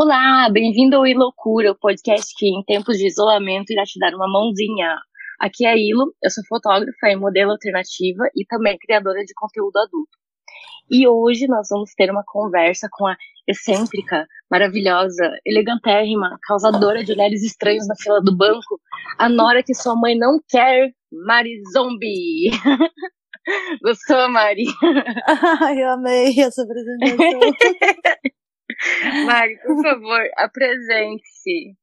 Olá, bem-vindo ao Iloucura, o podcast que em tempos de isolamento irá te dar uma mãozinha. Aqui é a Ilo, eu sou fotógrafa e modelo alternativa e também criadora de conteúdo adulto. E hoje nós vamos ter uma conversa com a excêntrica, maravilhosa, elegantérrima, causadora de olhares estranhos na fila do banco, a Nora que sua mãe não quer, Mari Zombie. Gostou, Mari? Ai, eu amei essa apresentação. Mari, por favor, apresente-se.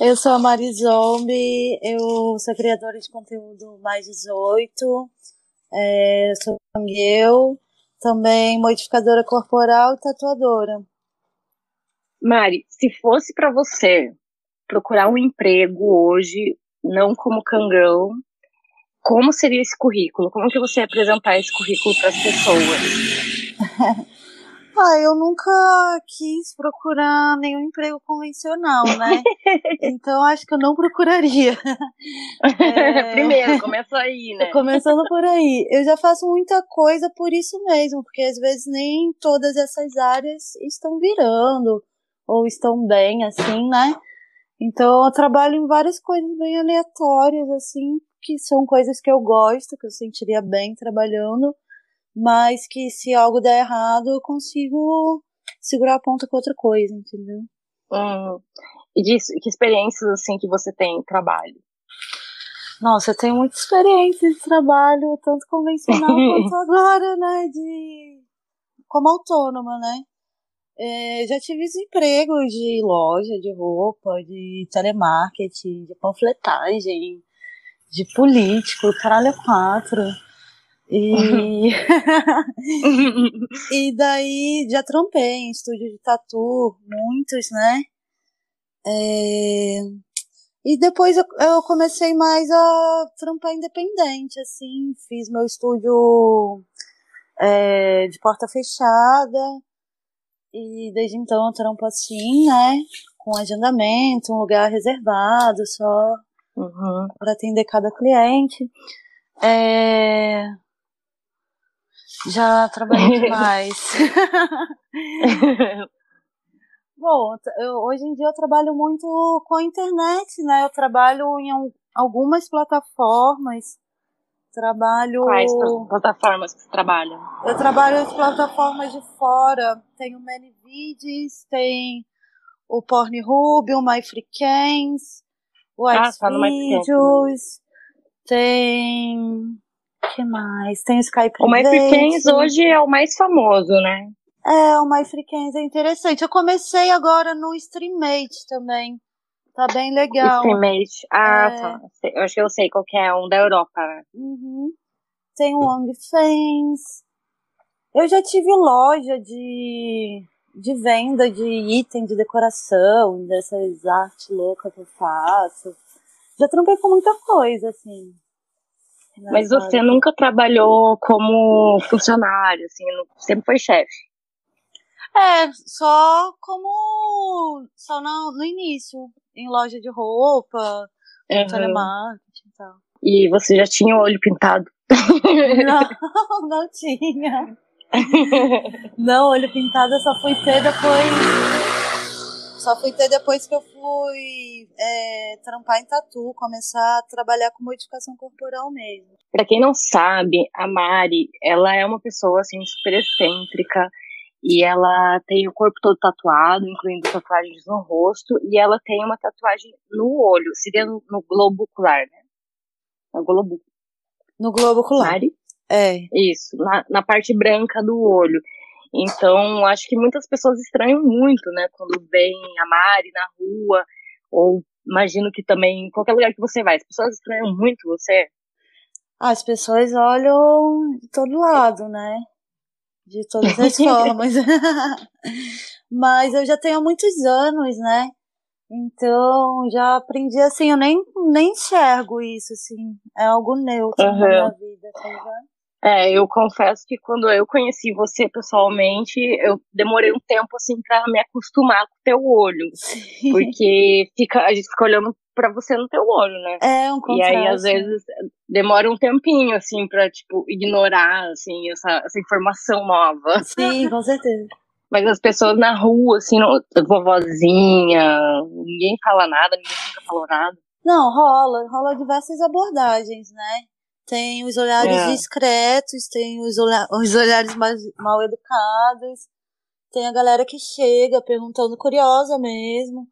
Eu sou a Mari Zombie, eu sou criadora de conteúdo mais 18, é, sou eu, também modificadora corporal e tatuadora. Mari, se fosse para você procurar um emprego hoje, não como cangão, como seria esse currículo? Como que você ia apresentar esse currículo para as pessoas? Ah, eu nunca quis procurar nenhum emprego convencional, né? então acho que eu não procuraria. É... Primeiro, começa aí, né? Começando por aí. Eu já faço muita coisa por isso mesmo, porque às vezes nem todas essas áreas estão virando ou estão bem, assim, né? Então eu trabalho em várias coisas bem aleatórias, assim, que são coisas que eu gosto, que eu sentiria bem trabalhando mas que se algo der errado, eu consigo segurar a ponta com outra coisa, entendeu? Hum. E disso, que experiências assim que você tem em trabalho? Nossa, eu tenho muita experiência de trabalho, tanto convencional quanto agora, né? De como autônoma, né? É, já tive empregos de loja, de roupa, de telemarketing, de panfletagem, de político, caralho é quatro. E, e daí já trompei em estúdio de tatu, muitos, né? É... E depois eu, eu, comecei mais a trampar independente, assim, fiz meu estúdio é, de porta fechada, e desde então eu trampo assim, né? Com agendamento, um lugar reservado só uhum. para atender cada cliente. É, já trabalhei demais. Bom, eu, hoje em dia eu trabalho muito com a internet, né? Eu trabalho em algumas plataformas. Trabalho. Quais plataformas que você trabalha? Eu trabalho em plataformas de fora. Tem o Manyvideos, tem o Pornhub, o MyFreeCans, o ah, tá tem que mais? Tem o Skype O MyFreeCans hoje é o mais famoso, né? É, o MyFreeCans é interessante. Eu comecei agora no Streammate também. Tá bem legal. Streammate. Ah, é... tá. Eu acho que eu sei qual que é, um da Europa, né? Uhum. Tem o OnlyFans. Eu já tive loja de, de venda de item de decoração, dessas artes loucas que eu faço. Já trampei com muita coisa, assim. Mas você nunca trabalhou como funcionário, assim, sempre foi chefe? É, só como. Só no, no início, em loja de roupa, uhum. telemarketing e tal. E você já tinha o olho pintado? Não, não tinha. não, olho pintado eu só fui ter depois só fui ter depois que eu fui é, trampar em tatu, começar a trabalhar com modificação corporal mesmo. Para quem não sabe, a Mari, ela é uma pessoa assim super excêntrica e ela tem o corpo todo tatuado, incluindo tatuagens no rosto, e ela tem uma tatuagem no olho, seria no, no globo ocular, né? No globo. No globo ocular. Mari? É. Isso, na, na parte branca do olho. Então, acho que muitas pessoas estranham muito, né, quando veem a Mari na rua, ou imagino que também em qualquer lugar que você vai, as pessoas estranham muito você. As pessoas olham de todo lado, né? De todas as formas. Mas eu já tenho muitos anos, né? Então, já aprendi assim, eu nem, nem enxergo isso, assim. É algo neutro uhum. na minha vida, tá ligado? É, eu confesso que quando eu conheci você pessoalmente, eu demorei um tempo assim para me acostumar com o teu olho, Sim. porque fica, a gente fica olhando para você no teu olho, né? É um contraste. E aí às vezes demora um tempinho assim para tipo ignorar assim essa, essa informação nova. Sim, com certeza. Mas as pessoas na rua, assim, não, vovozinha, ninguém fala nada, ninguém nunca falou nada. Não, rola, rola diversas abordagens, né? Tem os olhares é. discretos, tem os, olha os olhares mais mal educados, tem a galera que chega perguntando curiosa mesmo,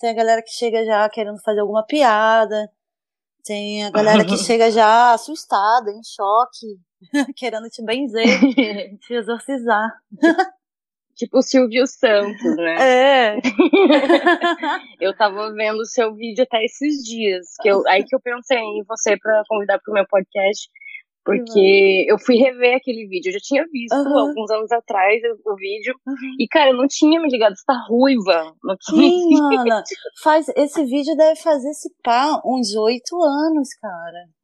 tem a galera que chega já querendo fazer alguma piada, tem a galera que chega já assustada, em choque, querendo te benzer, te exorcizar. Tipo o Silvio Santos, né? É. eu tava vendo o seu vídeo até esses dias. Que eu, aí que eu pensei em você para convidar pro meu podcast. Porque eu fui rever aquele vídeo. Eu já tinha visto uhum. alguns anos atrás o, o vídeo. Uhum. E, cara, eu não tinha me ligado. Você tá ruiva. Não tinha Sim, mana. Faz, esse vídeo deve fazer esse pá uns oito anos, cara.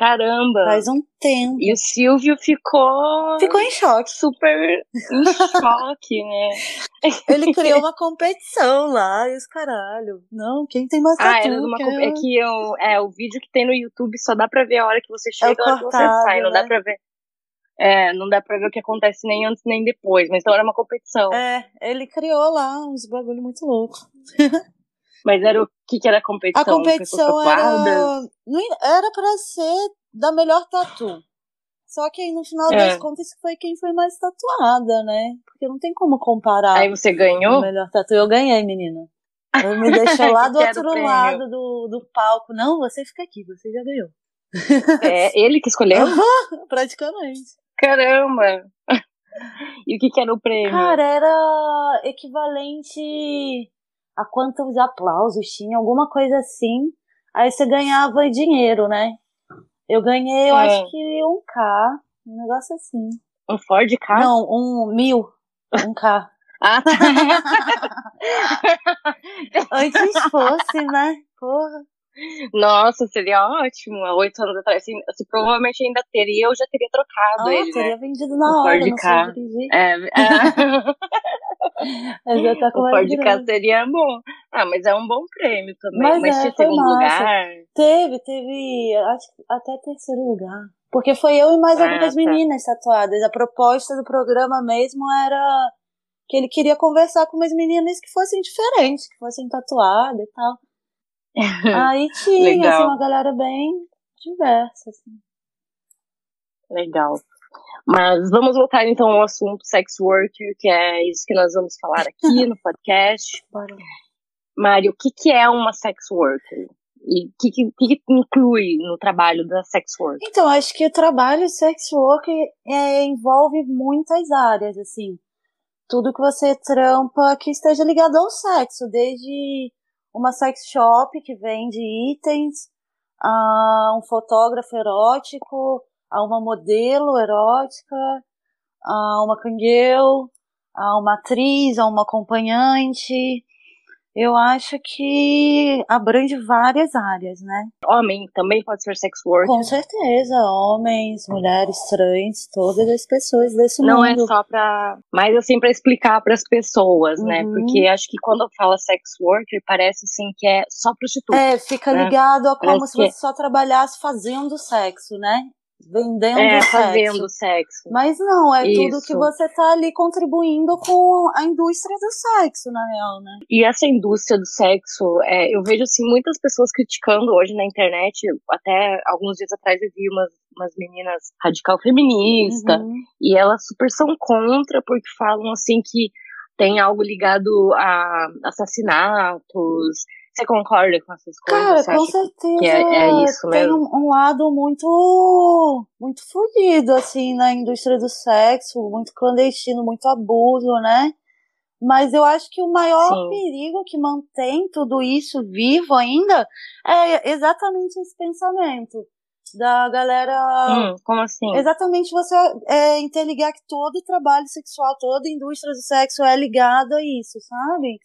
Caramba! Faz um tempo. E o Silvio ficou. Ficou em choque. Super em choque, né? Ele criou uma competição lá e os caralho. Não, quem tem mais ah, é, uma, é... é que eu, é, o vídeo que tem no YouTube só dá pra ver a hora que você chega e é a hora que você sai. Não né? dá pra ver. É, não dá pra ver o que acontece nem antes nem depois, mas então era uma competição. É, ele criou lá uns bagulho muito louco. Mas era o que, que era a competição? A competição era. Era pra ser da melhor tatu. Só que aí no final é. das contas foi quem foi mais tatuada, né? Porque não tem como comparar. Aí você ganhou? O melhor tatu. Eu ganhei, menina. Ele me deixou lá do outro lado do, do palco. Não, você fica aqui, você já ganhou. É, ele que escolheu? Praticamente. Caramba! E o que, que era o prêmio? Cara, era equivalente a quantos aplausos tinha, alguma coisa assim. Aí você ganhava dinheiro, né? Eu ganhei, eu é. acho que um K, um negócio assim. Um Ford K? Não, um mil, um K. ah, tá. Antes fosse, né? Porra. Nossa, seria ótimo. Há oito anos atrás, se, se, provavelmente ainda teria, eu já teria trocado ah, ele. teria né? vendido na hora, Ford K. É, é. já tá com o Ford K seria bom. Ah, mas é um bom prêmio também. Mas, mas é, tinha segundo massa. lugar? Teve, teve, acho até terceiro lugar. Porque foi eu e mais ah, algumas tá. meninas tatuadas. A proposta do programa mesmo era que ele queria conversar com umas meninas que fossem diferentes, que fossem tatuadas e tal. Aí tinha, assim, uma galera bem diversa, assim. Legal. Mas vamos voltar então ao assunto sex worker, que é isso que nós vamos falar aqui no podcast. Mário, o que, que é uma sex worker? E o que, que, que, inclui no trabalho da sex worker? Então, acho que o trabalho sex worker é, envolve muitas áreas, assim. Tudo que você trampa que esteja ligado ao sexo, desde uma sex shop que vende itens, a um fotógrafo erótico, a uma modelo erótica, a uma cangueu, a uma atriz, a uma acompanhante, eu acho que abrange várias áreas, né? Homem também pode ser sex worker? Com certeza, homens, mulheres, trans, todas as pessoas desse Não mundo. Não é só para, mas assim para explicar para as pessoas, né? uhum. né? Porque acho que quando fala sex worker parece assim que é só prostituta. É, fica né? ligado a como parece se você só trabalhasse fazendo sexo, né? Vendendo é, sexo. fazendo sexo. Mas não, é Isso. tudo que você tá ali contribuindo com a indústria do sexo, na real, né? E essa indústria do sexo, é, eu vejo assim muitas pessoas criticando hoje na internet, até alguns dias atrás eu vi umas, umas meninas radical feminista, uhum. e elas super são contra porque falam assim que tem algo ligado a assassinatos, você concorda com essas coisas? Cara, com certeza. É, é, isso mesmo? Tem um, um, lado muito, muito fodido, assim, na indústria do sexo, muito clandestino, muito abuso, né? Mas eu acho que o maior Sim. perigo que mantém tudo isso vivo ainda é exatamente esse pensamento da galera. Hum, como assim? Exatamente você é, interligar que todo trabalho sexual, toda indústria do sexo é ligada a isso, sabe?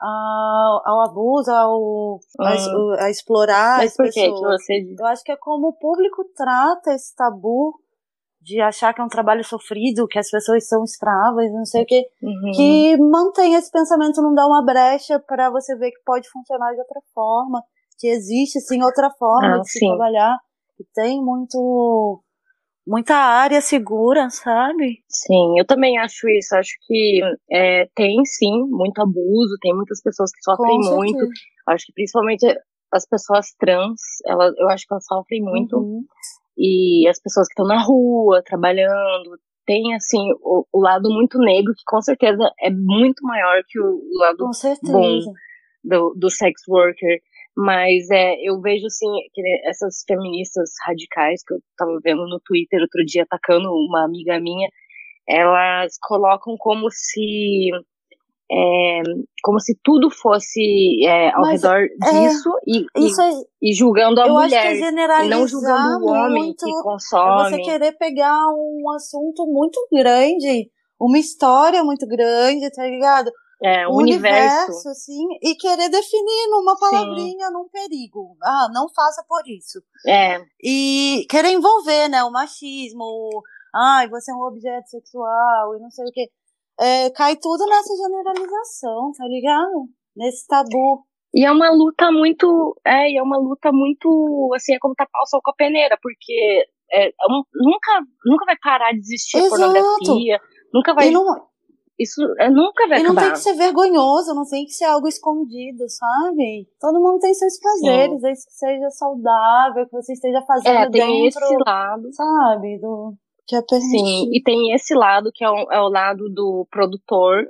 Ao, ao abuso, ao, a, hum. a, explorar Mas as por pessoas. Que você... Eu acho que é como o público trata esse tabu de achar que é um trabalho sofrido, que as pessoas são escravas, não sei o que, uhum. que mantém esse pensamento, não dá uma brecha para você ver que pode funcionar de outra forma, que existe sim outra forma ah, de se sim. trabalhar, que tem muito muita área segura, sabe? Sim, eu também acho isso. Acho que é, tem sim muito abuso, tem muitas pessoas que sofrem muito. Acho que principalmente as pessoas trans, elas, eu acho que elas sofrem muito. Uhum. E as pessoas que estão na rua, trabalhando, tem assim o, o, lado muito negro que com certeza é muito maior que o, o lado bom do, do sex worker mas é, eu vejo assim que essas feministas radicais que eu tava vendo no Twitter outro dia atacando uma amiga minha, elas colocam como se é, como se tudo fosse é, ao Mas redor é, disso e, e, é e, julgando a mulher e não julgando o homem que consome. É você querer pegar um assunto muito grande, uma história muito grande, tá ligado? É, um universo. universo. assim, e querer definir numa palavrinha, Sim. num perigo. Ah, não faça por isso. É. E querer envolver, né, o machismo, ai, você é um objeto sexual e não sei o quê. É, cai tudo nessa generalização, tá ligado? Nesse tabu. E é uma luta muito, é, é uma luta muito, assim, é como tapar o sol com a peneira, porque é, um, nunca, nunca vai parar de existir Exato. pornografia, nunca vai... E não, isso é, nunca vai e acabar. não tem que ser vergonhoso, não tem que ser algo escondido, sabe? Todo mundo tem seus prazeres, desde que seja saudável, que você esteja fazendo é, tem dentro, esse lado. sabe? Do, que é Sim, e tem esse lado que é o, é o lado do produtor,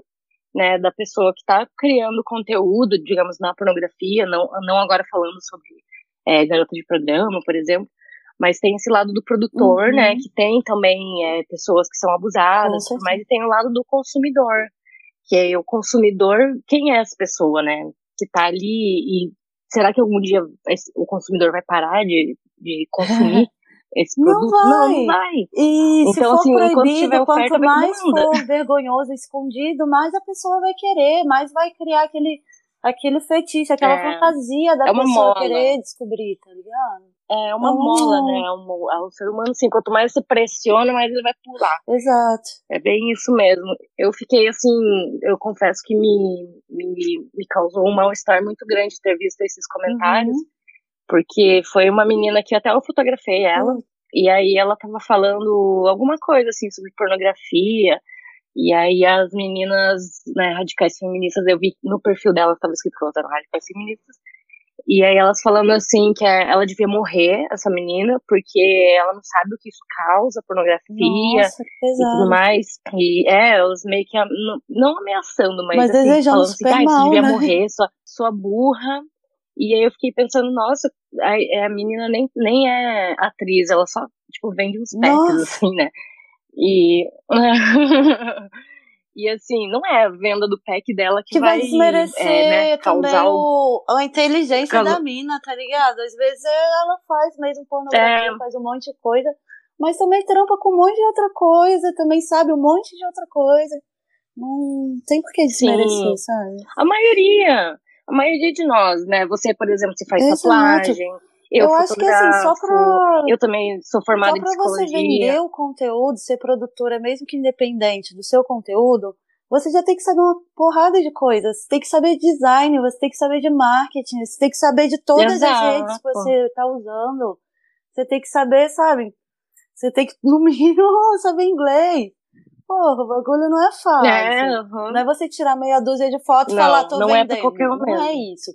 né, da pessoa que está criando conteúdo, digamos, na pornografia, não, não agora falando sobre é, garota de programa, por exemplo, mas tem esse lado do produtor, né, uhum. né? Que tem também é, pessoas que são abusadas, mas tem o lado do consumidor. Que é o consumidor, quem é essa pessoa, né? Que tá ali e será que algum dia o consumidor vai parar de, de consumir esse produto? Não vai. Não, não vai. E então, se for assim, proibido, quanto mais for vergonhoso, escondido, mais a pessoa vai querer, mais vai criar aquele, aquele fetiche, aquela é, fantasia da é pessoa mola. querer descobrir, tá ligado? É uma mola, né? É um, é um ser humano, assim, quanto mais você pressiona, mais ele vai pular. Exato. É bem isso mesmo. Eu fiquei, assim, eu confesso que me, me, me causou um mal-estar muito grande ter visto esses comentários, uhum. porque foi uma menina que até eu fotografei ela, uhum. e aí ela tava falando alguma coisa, assim, sobre pornografia, e aí as meninas, né, radicais feministas, eu vi no perfil dela, estava escrito que elas eram radicais feministas, e aí elas falando assim que ela devia morrer, essa menina, porque ela não sabe o que isso causa, pornografia Nossa, e tudo mais. E é, elas meio que não, não ameaçando, mas, mas assim, falando assim, ah, você devia né? morrer, sua, sua burra. E aí eu fiquei pensando, nossa, a, a menina nem, nem é atriz, ela só, tipo, vende uns packs, assim, né? E. E assim, não é a venda do pack dela que, que vai, vai desmerecer é, né, também o, a inteligência da mina, tá ligado? Às vezes ela faz mesmo pornografia, é. faz um monte de coisa, mas também trampa com um monte de outra coisa, também sabe um monte de outra coisa. Não tem por que desmerecer, Sim. sabe? A maioria, a maioria de nós, né? Você, por exemplo, você faz Exato. tatuagem eu, eu acho que assim, só pra. Eu também sou formada em psicologia. Só pra você vender o conteúdo, ser produtora, mesmo que independente do seu conteúdo, você já tem que saber uma porrada de coisas. Você tem que saber de design, você tem que saber de marketing, você tem que saber de todas Exato. as redes que você tá usando. Você tem que saber, sabe? Você tem que, no mínimo, saber inglês. Porra, o bagulho não é fácil. É, uhum. Não é você tirar meia dúzia de fotos e falar, tô não vendendo. É pra qualquer um não é isso.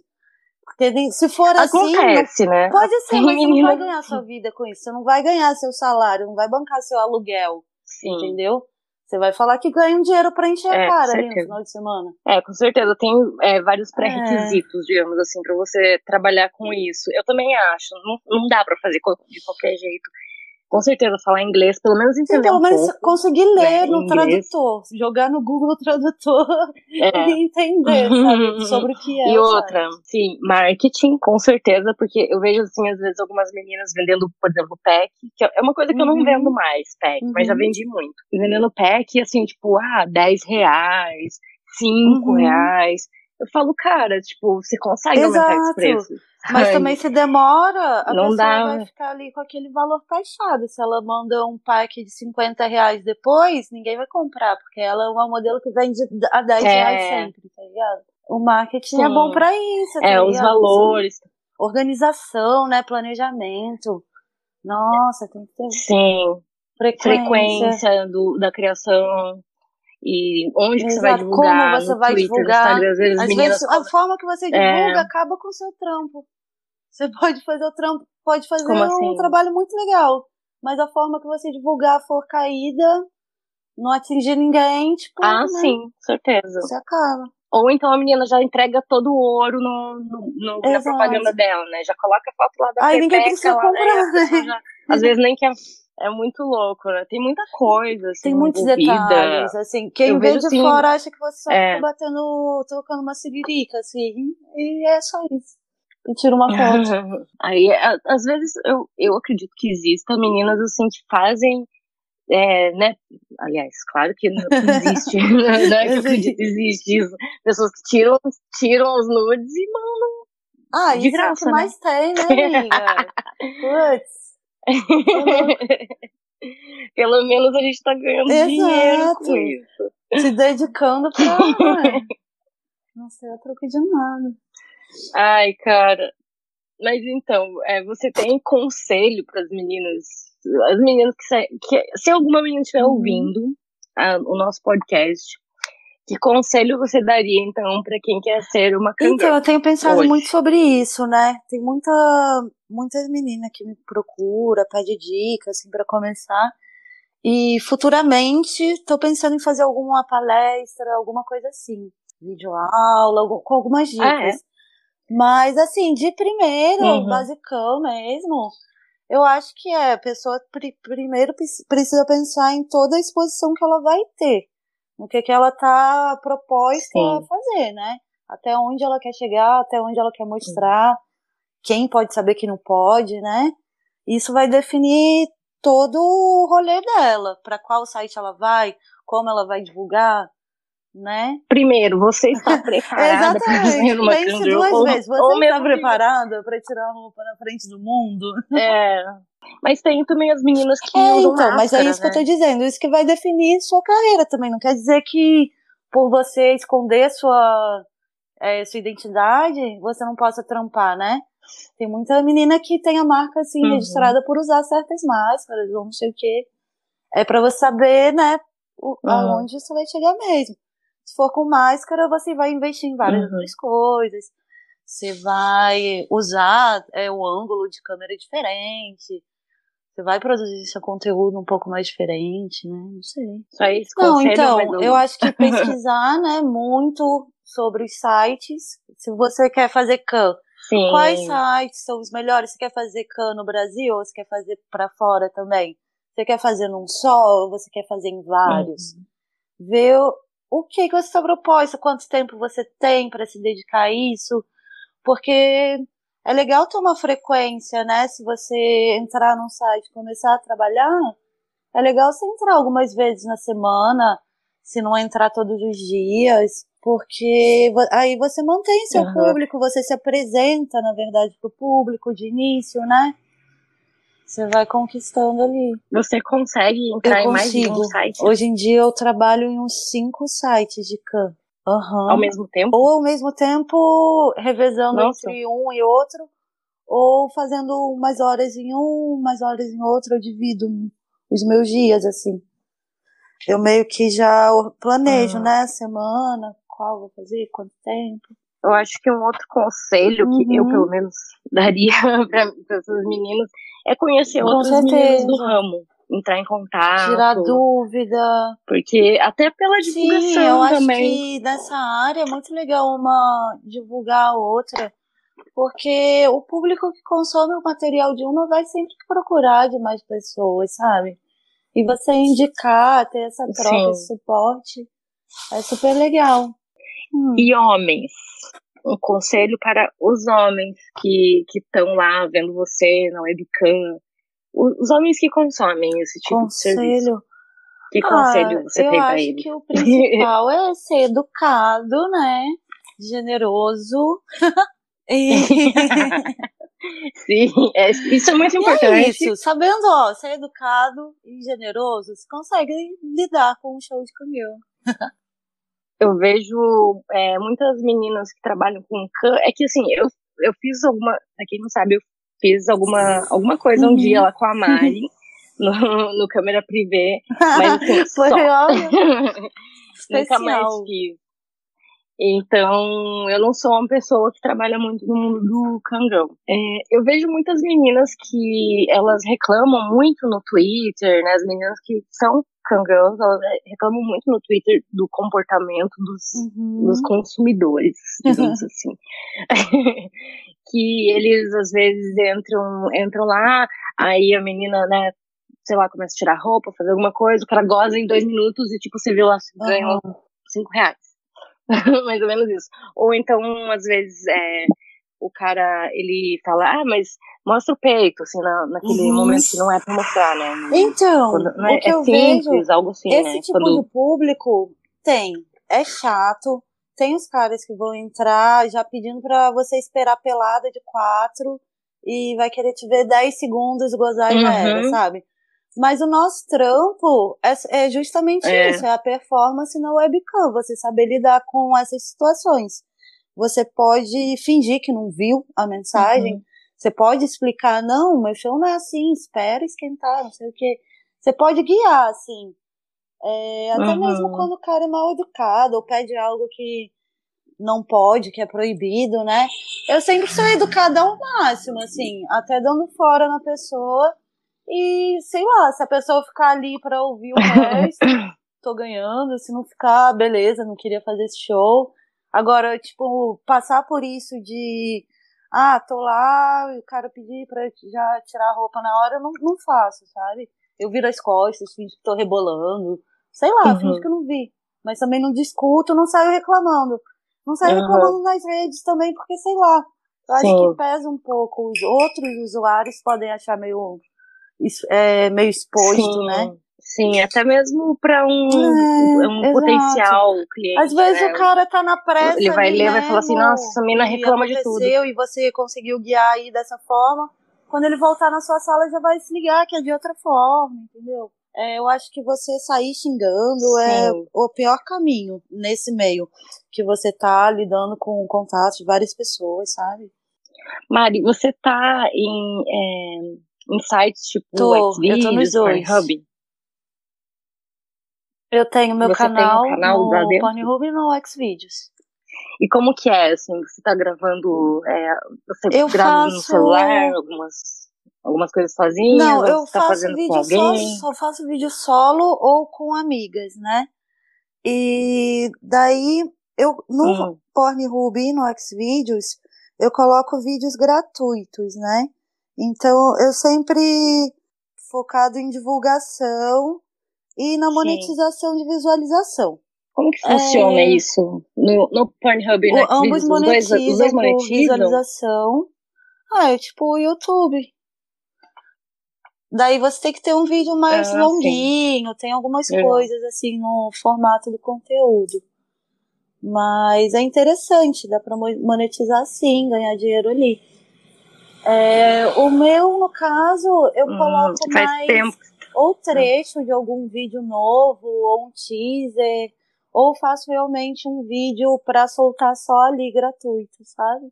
Porque se for assim, Acontece, né? pode ser, mas você não vai ganhar sua vida com isso. Você não vai ganhar seu salário, não vai bancar seu aluguel. Sim. Entendeu? Você vai falar que ganha um dinheiro pra encher é, a cara ali no final de semana. É, com certeza. Tem é, vários é. pré-requisitos, é. digamos assim, pra você trabalhar com isso. Eu também acho. Não, não dá pra fazer de qualquer jeito com certeza falar inglês, pelo menos entender Sim, pelo um menos pouco, conseguir ler né, no inglês. tradutor, jogar no Google Tradutor é. e entender, sabe, sobre o que é. E outra, site. sim, marketing, com certeza, porque eu vejo assim, às vezes, algumas meninas vendendo, por exemplo, pack, que é uma coisa que uhum. eu não uhum. vendo mais, pack, uhum. mas já uhum. vendi muito. E vendendo pack, assim, tipo, ah, 10 reais, 5 uhum. reais. Eu falo, cara, tipo, você consegue Exato. aumentar esse preço. Mas Ai, também se demora, a não pessoa dá. vai ficar ali com aquele valor taxado. Se ela manda um pack de 50 reais depois, ninguém vai comprar, porque ela é uma modelo que vende a 10 é. reais sempre, tá ligado? O marketing Sim. é bom para isso, tá É, ligado? os valores. Organização, né? Planejamento. Nossa, tem que ter. Sim. frequência, frequência do, da criação e onde que você vai divulgar, como você vai Twitter, divulgar. Instagram, às vezes Às meninas vezes, a forma que você divulga É. acaba com o seu trampo. Você pode fazer o trampo, pode fazer Como um assim? trabalho muito legal, mas a forma que você divulgar for caída, não atingir ninguém, tipo, Ah, né, sim, certeza. você acaba. Ou então a menina já entrega todo o ouro no, no- no- na Exato. propaganda dela, né? Já coloca a foto lá da Aí ninguém precisa lá, comprar, né? Pessoa né? já- às vezes nem quer. É muito louco, né? Tem muita coisa, assim, Tem muitos envolvida. detalhes, assim, quem vê de assim, fora acha que você só é. fica batendo, tocando uma siririca, assim, e é só isso. E tira uma foto. Aí, às vezes, eu, eu acredito que existam meninas, assim, que fazem, é, né? Aliás, claro que não existe, né? Não é que eu acredito que existe isso. Pessoas que tiram, tiram os nudes e mandam. Ah, De isso é o graça, que né? mais tem, né, amiga? Putz. Pelo menos a gente tá ganhando dinheiro com Exato. isso. se dedicando pra. Não sei a troco de nada. Ai, cara. Mas então, é, você tem conselho para as meninas? As meninas que, se- que se alguma menina estiver Uhum. ouvindo ah, o nosso podcast, que conselho você daria então para quem quer ser uma Então, cantora? eu tenho pensado Hoje. muito sobre isso, né? Tem muita, muitas meninas que me procura, pede dicas, assim, pra começar. E futuramente tô pensando em fazer alguma palestra, alguma coisa assim. Videoaula, com algumas dicas. Ah, é? Mas, assim, de primeiro, Uhum. basicão mesmo, eu acho que é, a pessoa pri- primeiro pre- precisa pensar em toda a exposição que ela vai ter. No que, que ela tá proposta a Sim. fazer, né? Até onde ela quer chegar, até onde ela quer mostrar, quem pode saber que não pode, né? Isso vai definir todo o rolê dela, para qual site ela vai, como ela vai divulgar, né? Primeiro, você está preparada para Exatamente. uma Pense duas Ou- vezes. ou Você está mesmo que- preparada para tirar a roupa na frente do mundo? É. Mas tem também as meninas que É, então, mas é máscara, isso que eu né? tô dizendo. Isso que vai definir sua carreira também. Não quer dizer que por você esconder sua, é, sua identidade, você não possa trampar, né? Tem muita menina que tem a marca assim Uhum. registrada por usar certas máscaras ou não sei o quê. É pra você saber, né, o, Uhum. aonde você vai chegar mesmo. Se for com máscara, você vai investir em várias Uhum. outras coisas. Você vai usar é, o ângulo de câmera diferente. Você vai produzir seu conteúdo um pouco mais diferente, né? Não sei. Só esse Não, então, eu acho que pesquisar, né, muito sobre os sites. Se você quer fazer CAN, Sim. quais sites são os melhores? Você quer fazer CAN no Brasil ou você quer fazer pra fora também? Você quer fazer num só ou você quer fazer em vários? Ver o, o que que você está proposta, quanto tempo você tem para se dedicar a isso, porque é legal ter uma frequência, né? Se você entrar num site e começar a trabalhar, é legal você entrar algumas vezes na semana, se não entrar todos os dias, porque aí você mantém seu Aham. público, você se apresenta, na verdade, pro público de início, né? Você vai conquistando ali. Você consegue entrar Eu em mais de um site Hoje em dia eu trabalho em uns cinco sites de CAN. Aham. ao mesmo tempo? Ou ao mesmo tempo revezando Nossa. entre um e outro, ou fazendo umas horas em um, umas horas em outro, eu divido os meus dias, assim. Eu meio que já planejo, Ah. né, a semana, qual vou fazer, quanto tempo. Eu acho que um outro conselho que eu, Uhum. pelo menos, daria para essas meninas é conhecer Com outras meninas do certeza. ramo. Entrar em contato. Tirar dúvida. Porque até pela divulgação Sim, eu acho também. que nessa área é muito legal uma divulgar a outra, porque o público que consome o material de uma vai sempre procurar de mais pessoas, sabe? E você indicar, ter essa troca, esse suporte, é super legal. Hum. E homens? Um conselho para os homens que estão lá vendo você na webcam. Os homens que consomem esse tipo de serviço. Conselho. Que conselho Ah, você eu tem para acho eles? que o principal é ser educado, né? Generoso. e... Sim, é- isso é muito E importante. é isso, sabendo, ó, ser educado e generoso, você consegue lidar com um show de caminhão. eu vejo é, muitas meninas que trabalham com can. É que assim, eu, eu fiz alguma. Pra quem não sabe, eu fiz alguma, alguma coisa um Uhum. dia lá com a Mari no, no câmera privê, mas assim, Foi só. Nunca mais fiz. Então, eu não sou uma pessoa que trabalha muito no mundo do Kangão. É, eu vejo muitas meninas que elas reclamam muito no Twitter, né? As meninas que são Kangirls, elas reclamam muito no Twitter do comportamento dos, Uhum. dos consumidores, digamos assim. que eles às vezes entram, entram lá, aí a menina, né, sei lá, começa a tirar roupa, fazer alguma coisa, o cara goza em dois minutos e tipo, você viu lá, ganhou Aham. cinco reais. Mais ou menos isso. Ou então, às vezes, é, o cara, ele fala, ah, mas mostra o peito, assim, na, naquele Uhum. momento que não é pra mostrar, né? Então, Quando- não é, o que é eu simples, vejo, algo assim, esse né? tipo Quando, de público tem. É chato. Tem os caras que vão entrar já pedindo pra você esperar pelada de quatro e vai querer te ver 10 segundos, gozar e já era, Uhum. sabe? Mas o nosso trampo é, é justamente É. isso, é a performance na webcam, você saber lidar com essas situações. Você pode fingir que não viu a mensagem, Uhum. você pode explicar, não, meu show não é assim, espera esquentar, não sei o quê. Você pode guiar, assim. É, até Uhum. mesmo quando o cara é mal educado ou pede algo que não pode, que é proibido, né? Eu sempre sou educada ao máximo, assim, até dando fora na pessoa. E sei lá, se a pessoa ficar ali pra ouvir o resto, tô ganhando. Se não ficar, beleza, não queria fazer esse show. Agora, tipo, passar por isso de. Ah, tô lá, e o cara pedir pra já tirar a roupa na hora, eu não, não faço, sabe? Eu viro as costas, finge que tô rebolando. Sei lá, Uhum. finge que eu não vi. Mas também não discuto, não saio reclamando. Não saio Uhum. reclamando nas redes também, porque sei lá. Eu acho Sim. que pesa um pouco. Os outros usuários podem achar meio, é, meio exposto, sim, né? sim, até mesmo pra um, É, um exato. potencial cliente, Às vezes né? o cara tá na pressa. Ele vai ler e vai falar assim, nossa, essa mina e reclama de tudo. E você conseguiu guiar aí dessa forma. Quando ele voltar na sua sala, já vai se ligar que é de outra forma, entendeu? É, eu acho que você sair xingando é Sim. o pior caminho nesse meio. Que você tá lidando com o contato de várias pessoas, sabe? Mari, você tá em, é, em sites tipo Tô, Xvideos. Pornhub? Eu tenho meu Você tem um canal, canal no? Pornhub e no Xvideos. E como que é, assim, você tá gravando, é, você Eu grava no faço- celular, algumas, algumas coisas sozinhas, Não, eu tá faço vídeo só, só faço vídeo solo ou com amigas, né? E daí eu no Hum, Pornhub e no Xvideos eu coloco vídeos gratuitos, né? Então eu sempre focado em divulgação e na Sim. monetização de visualização. como que funciona É. isso? No, no Pornhub e O- ambos os dois, os monetizam dois monetizam? visualização. Ah, é tipo o YouTube. Daí você tem que ter um vídeo mais Ah, sim. longuinho, tem algumas Legal. coisas assim no formato do conteúdo. Mas é interessante, dá pra mo- monetizar sim, ganhar dinheiro ali. É, o meu, no caso, eu Hum, coloco faz mais tempo. ou trecho de algum vídeo novo, ou um teaser, ou faço realmente um vídeo pra soltar só ali gratuito, sabe?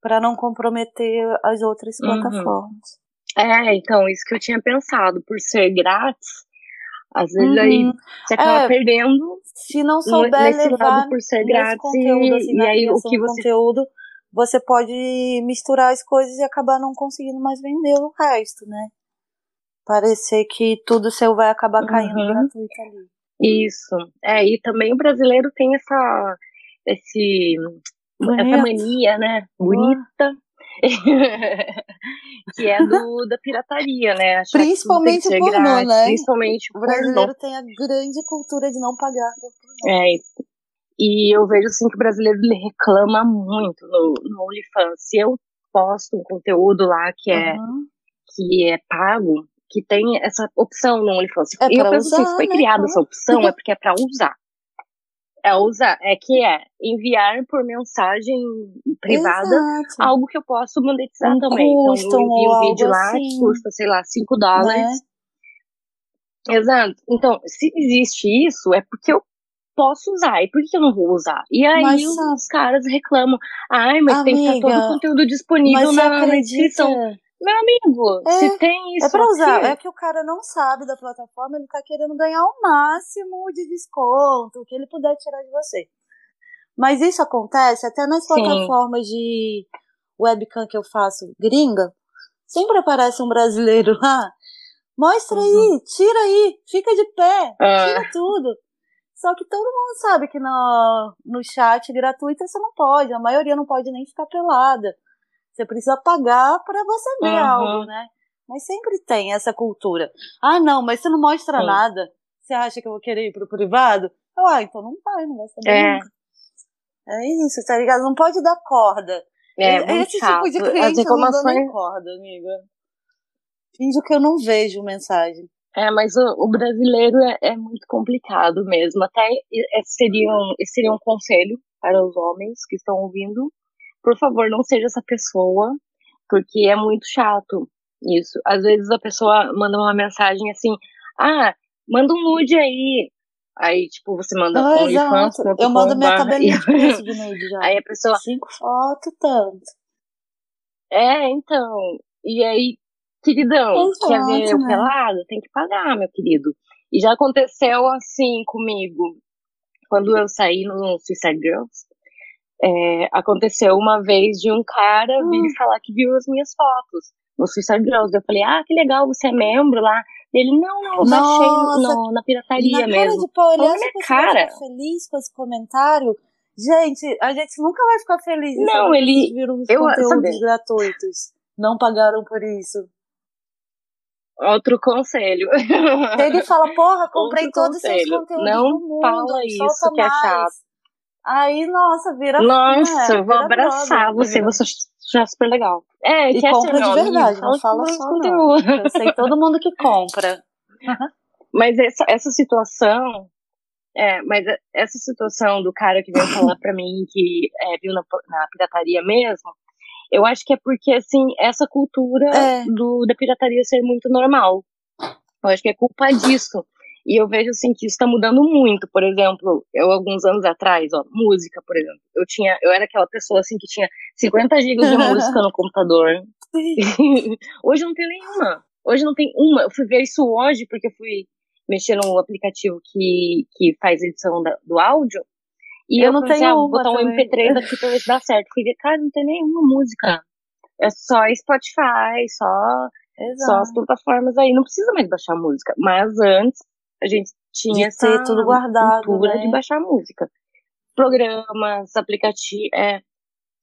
Pra não comprometer as outras Uhum. plataformas. É, então, isso que eu tinha pensado, por ser grátis, às vezes aí Uhum. você acaba É, perdendo Se não souber nesse levar lado por ser grátis conteúdo, assim, e, e na aí o criação que você conteúdo, você pode misturar as coisas e acabar não conseguindo mais vender o resto, né? Parecer que tudo seu vai acabar caindo Uhum. gratuito ali. Isso. É, e também o brasileiro tem essa esse essa mania, né? Bonita. que é do da pirataria, né? Achar Principalmente pornô, grátis, né? principalmente O pornô. brasileiro tem a grande cultura de não pagar por pornô. É, e eu vejo assim que o brasileiro ele reclama muito no, no OnlyFans. Se eu posto um conteúdo lá que é, Uhum. que é pago, que tem essa opção no OnlyFans. É e eu penso assim, usar, se foi né, criada claro. essa opção, é porque é pra usar. É usar, é que é enviar por mensagem privada Exato. algo que eu posso monetizar Um também. Então eu custom envio ou um vídeo lá que assim. custa, sei lá, 5 dólares. Né? Exato. Então, se existe isso, é porque eu posso usar. E por que eu não vou usar? E aí Mas os, caras reclamam. Ai, mas tem que estar todo o Amiga, conteúdo disponível na, na descrição. Meu amigo, é, se tem isso. É pra usar. Aqui... É que o cara não sabe da plataforma, ele tá querendo ganhar o máximo de desconto, o que ele puder tirar de você. Mas isso acontece até nas Sim. plataformas de webcam que eu faço gringa. Sempre aparece um brasileiro lá. Mostra uhum. aí, tira aí, fica de pé, ah. tira tudo. Só que todo mundo sabe que no, no chat gratuito você não pode, a maioria não pode nem ficar pelada. Você precisa pagar para você ver uhum. algo, né? Mas sempre tem essa cultura. Ah, não, mas você não mostra Sim. nada. Você acha que eu vou querer ir pro privado? Ah, então não vai, não vai saber é. nunca. É isso, tá ligado? Não pode dar corda. É, é Esse chato. tipo de cliente As informações... não dá corda, amiga. Finge que eu não vejo mensagem. É, mas o, o brasileiro é, é, muito complicado mesmo. Até é, seria, um, seria um conselho para os homens que estão ouvindo. Por favor, não seja essa pessoa, porque é muito chato isso. Às vezes a pessoa manda uma mensagem assim, ah, manda um nude aí. Aí, tipo, você manda ah, OnlyFans. Eu mando minha tabelinha de preço de nude já. Aí a pessoa... Cinco fotos, tanto. É, então. E aí, queridão, Exato, quer ver né? pelado? Tem que pagar, meu querido. E já aconteceu assim comigo. Quando eu saí no Suicide Girls, é, aconteceu uma vez de um cara vir hum. falar que viu as minhas fotos no Suicide Girls. Eu falei, ah, que legal, você é membro lá. Ele, não, não, eu baixei no, na pirataria na mesmo. Cara de pau, acha que cara. Feliz com esse comentário? Gente, a gente nunca vai ficar feliz. Não, ele. Viram os eu, conteúdos sabe? gratuitos. Não pagaram por isso. Outro conselho. Ele fala, porra, comprei Outro todos conselho. esses conteúdos Não do mundo, fala isso que é chato. Aí, nossa, vira Nossa, né, vou abraçar brother, você, você é super legal. É, e compra de verdade, não fala só não. Eu sei todo mundo que compra. Mas essa, essa situação, é, mas essa situação do cara que veio falar pra mim que é, viu na, na pirataria mesmo, eu acho que é porque, assim, essa cultura é. do, da pirataria ser muito normal. Eu acho que é culpa disso. E eu vejo assim que isso está mudando muito. Por exemplo, eu alguns anos atrás, ó, música, por exemplo, eu tinha, eu era aquela pessoa assim que tinha 50 gigas de música no computador. hoje não tem nenhuma. Hoje não tem uma. Eu fui ver isso hoje porque eu fui mexer no aplicativo que, que faz edição da, do áudio. E eu, eu não tenho assim, ah, vou botar um MP3 aqui pra ver se dá certo. Fui ver, cara, não tem nenhuma música. É só Spotify, só, só as plataformas aí. Não precisa mais baixar música. Mas antes a gente tinha de essa tudo guardado, cultura né? de baixar música. Programas, aplicati é,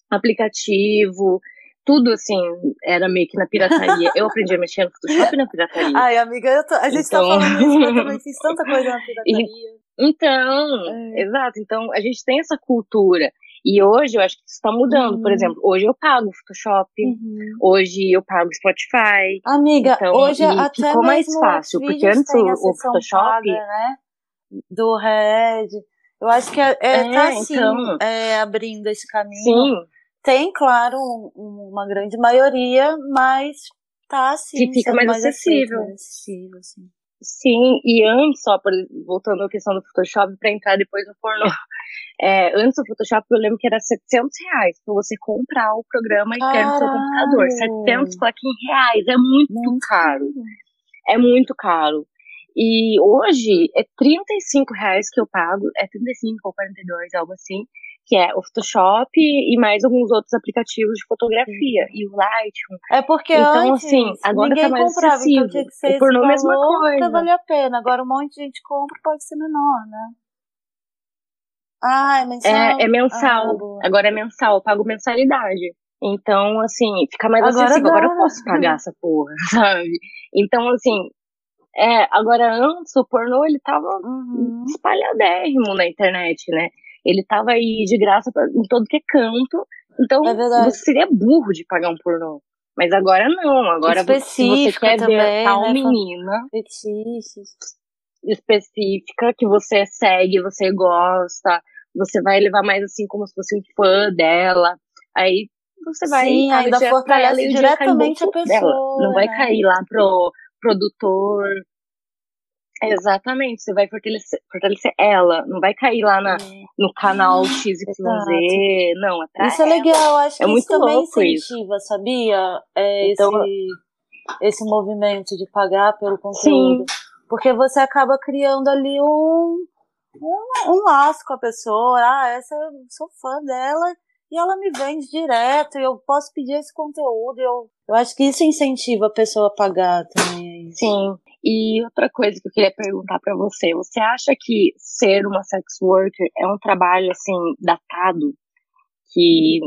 aplicativo, tudo assim, era meio que na pirataria. eu aprendi a mexer no Photoshop na pirataria. Ai, amiga, tô, a gente tá então... tá falando isso, eu também fiz tanta coisa na pirataria. Então, é. exato. Então, a gente tem essa cultura. E hoje eu acho que isso está mudando. Uhum. Por exemplo, hoje eu pago o Photoshop, uhum. hoje eu pago o Spotify. Amiga, então, hoje até ficou mais fácil, porque antes o, Photoshop. Paga, né? Do Red. Eu acho que é, é, é tá assim, então, é, abrindo esse caminho. Sim. Tem, claro, um, uma grande maioria, mas tá assim. Que fica mais, mais acessível. mais acessível, sim. Sim, e antes, só por, voltando à questão do Photoshop, para entrar depois no pornô. É, antes do Photoshop, eu lembro que era 700 reais pra você comprar o programa e ter no seu computador. 700 fucking reais, é muito, muito caro. É muito caro. E hoje é 35 reais que eu pago, é 35 ou 42, algo assim, que é o Photoshop e mais alguns outros aplicativos de fotografia, e o Lightroom. É porque então, antes, assim, agora tá mais comprava, então acessível. Então tinha que ser o pornô, mesma coisa. Pra valer a pena. Agora um monte de gente compra, pode ser menor, né? Ah, é mensal? É, é mensal. Ah, Agora é mensal, eu pago mensalidade. Então, assim, fica mais agora acessível. Dá. Agora eu posso pagar essa porra, sabe? Então, assim, é, agora antes o pornô ele tava uhum. espalhadérrimo na internet, né? Ele tava aí de graça pra, em todo que é canto. Então, é você seria burro de pagar um pornô. Mas agora não, agora você, se você quer também, ver tal né? menina específica que você segue, você gosta, você vai levar mais assim como se fosse um fã dela. Aí você vai Sim, ainda fortalece diretamente a pessoa. Dela. Não vai né? cair lá pro produtor. Exatamente, você vai fortalecer, fortalecer ela, não vai cair lá na, no canal XYZ, Exato. não, até Isso é legal, acho que é isso também incentiva, isso. sabia? É então, esse, esse movimento de pagar pelo conteúdo. Sim. Porque você acaba criando ali um, um, um laço com a pessoa, ah, essa eu sou fã dela, e ela me vende direto, e eu posso pedir esse conteúdo, eu, eu acho que isso incentiva a pessoa a pagar também. É Sim, e outra coisa que eu queria perguntar para você, você acha que ser uma sex worker é um trabalho assim datado que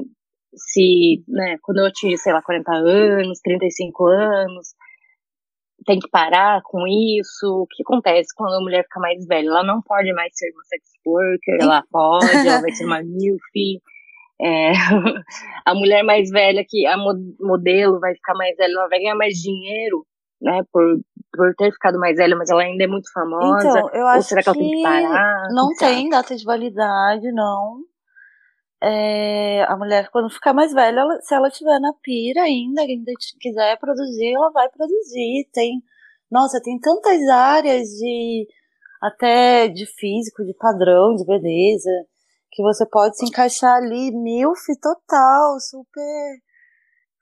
se, né, quando eu atingir, sei lá, 40 anos, 35 anos, tem que parar com isso? O que acontece quando a mulher fica mais velha? Ela não pode mais ser uma sex worker, ela pode, ela vai ser uma MILF. É, a mulher mais velha, que a modelo vai ficar mais velha, ela vai ganhar mais dinheiro, né, por por ter ficado mais velha, mas ela ainda é muito famosa? Então, eu acho Ou será que ela tem que parar? Não tem data de validade, não. É, a mulher, quando ficar mais velha, ela, se ela tiver na pira ainda, ainda quiser produzir, ela vai produzir. Tem, nossa, tem tantas áreas de até de físico, de padrão, de beleza, que você pode se encaixar ali, milf total, super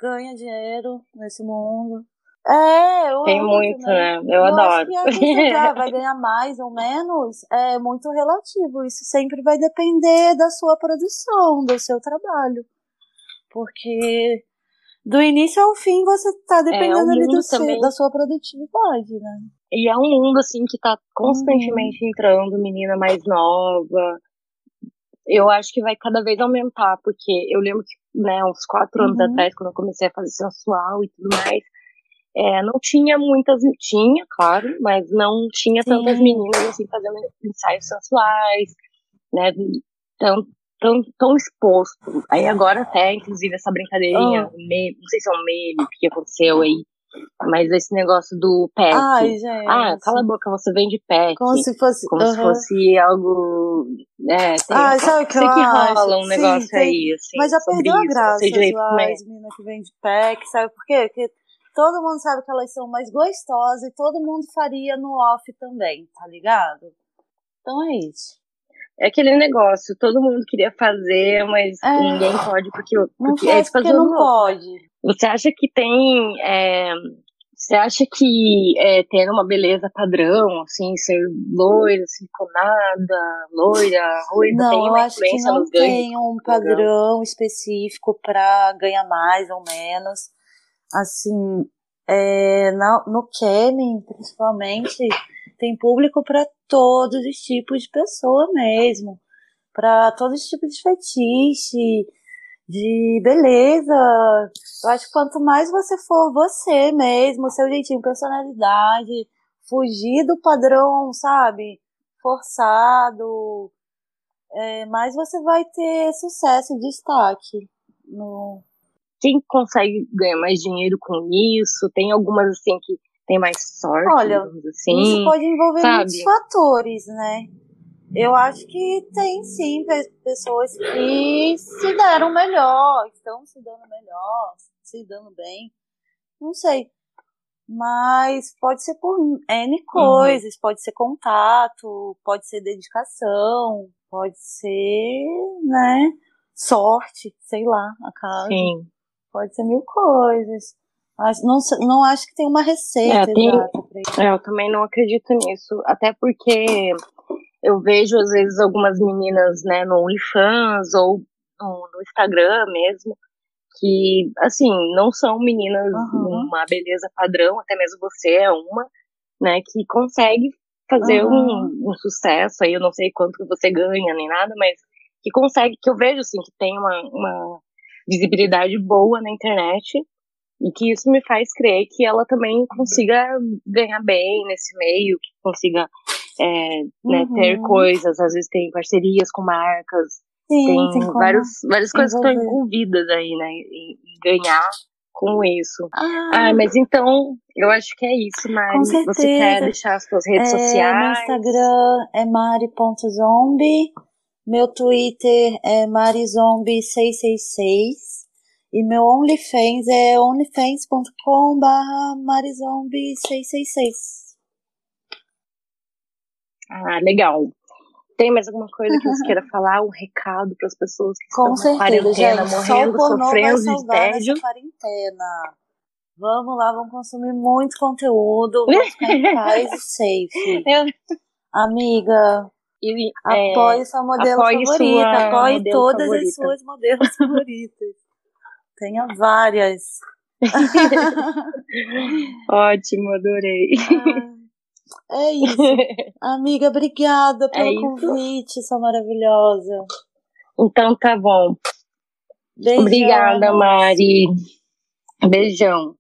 ganha dinheiro nesse mundo. É, eu Tem amo muito, né? Eu, eu adoro. Acho que a vai ganhar mais ou menos é muito relativo. Isso sempre vai depender da sua produção, do seu trabalho. Porque do início ao fim você tá é, dependendo é, ali do seu, da sua produtividade, né? E é um mundo, assim, que tá constantemente uhum. entrando menina mais nova. Eu acho que vai cada vez aumentar, porque eu lembro que, né, uns quatro anos uhum. atrás, quando eu comecei a fazer sensual e tudo mais, é, não tinha muitas, tinha, claro, mas não tinha tantas Sim. meninas assim fazendo ensaios sensuais, né? Tão, tão, tão exposto. Aí agora até, inclusive, essa brincadeirinha, oh. meme, não sei se é um meme, o que aconteceu aí, mas esse negócio do pack. Ai, gente. Ah, cala a boca, você vende pack. Como se fosse. Como se fosse algo. É, tem, ah, sabe que, sei que rola um negócio Sim, aí, assim. Mas já perdeu a graça, as meninas que vendem pack, sabe por quê? Porque todo mundo sabe que elas são mais gostosas e todo mundo faria no off também, tá ligado? Então é isso. É aquele negócio, todo mundo queria fazer, mas é, ninguém pode porque, porque não é porque não pode. Você acha que tem. É, você acha que é, ter uma beleza padrão, assim, ser loira, siliconada, loira, ruiva, não, tem uma eu acho que não tem um padrão específico para ganhar mais ou menos assim, é, na, no Kemen, principalmente, tem público para todos os tipos de pessoa mesmo, para todos os tipos de fetiche, de beleza. Eu acho que quanto mais você for você mesmo, seu jeitinho, personalidade, fugir do padrão, sabe, forçado, é, mais você vai ter sucesso e destaque no, quem consegue ganhar mais dinheiro com isso? Tem algumas assim que tem mais sorte, Olha, assim, isso pode envolver sabe? muitos fatores, né? Eu acho que tem sim pessoas que se deram melhor, estão se dando melhor, se dando bem. Não sei. Mas pode ser por N uhum. coisas, uhum. pode ser contato, pode ser dedicação, pode ser, né, sorte, sei lá, acaso. Sim. Pode ser mil coisas. Não, não acho que tem uma receita é, tem, é, eu também não acredito nisso. Até porque eu vejo, às vezes, algumas meninas, né, no OnlyFans ou no, Instagram mesmo, que, assim, não são meninas uhum. uma beleza padrão, até mesmo você é uma, né, que consegue fazer uhum. um, um, sucesso aí, eu não sei quanto você ganha nem nada, mas que consegue, que eu vejo, assim, que tem uma, uma visibilidade boa na internet e que isso me faz crer que ela também consiga ganhar bem nesse meio, que consiga é, né, uhum. ter coisas, às vezes tem parcerias com marcas, Sim, tem, tem vários, várias coisas que estão envolvidas aí, né, em ganhar com isso. Ah, ah, mas então, eu acho que é isso, Mari. Você quer deixar as suas redes é, sociais? Meu Instagram é mari.zombie. Meu Twitter é marizombi666 e meu OnlyFans é onlyfans.com/marizombi666. Ah, legal. Tem mais alguma coisa que você queira falar? Um recado para as pessoas que Com estão na certeza, quarentena, gente. morrendo, sofrendo de tédio? quarentena. Vamos lá, vamos consumir muito conteúdo, vamos ficar em paz e safe. Amiga, E, é, apoie sua modelo apoie favorita, sua apoie modelo todas favorita. as suas modelos favoritas. Tenha várias. ótimo, adorei. Ah, é isso. Amiga, obrigada pelo É convite, sua maravilhosa. Então tá bom. Beijão. Obrigada, Mari. Beijão.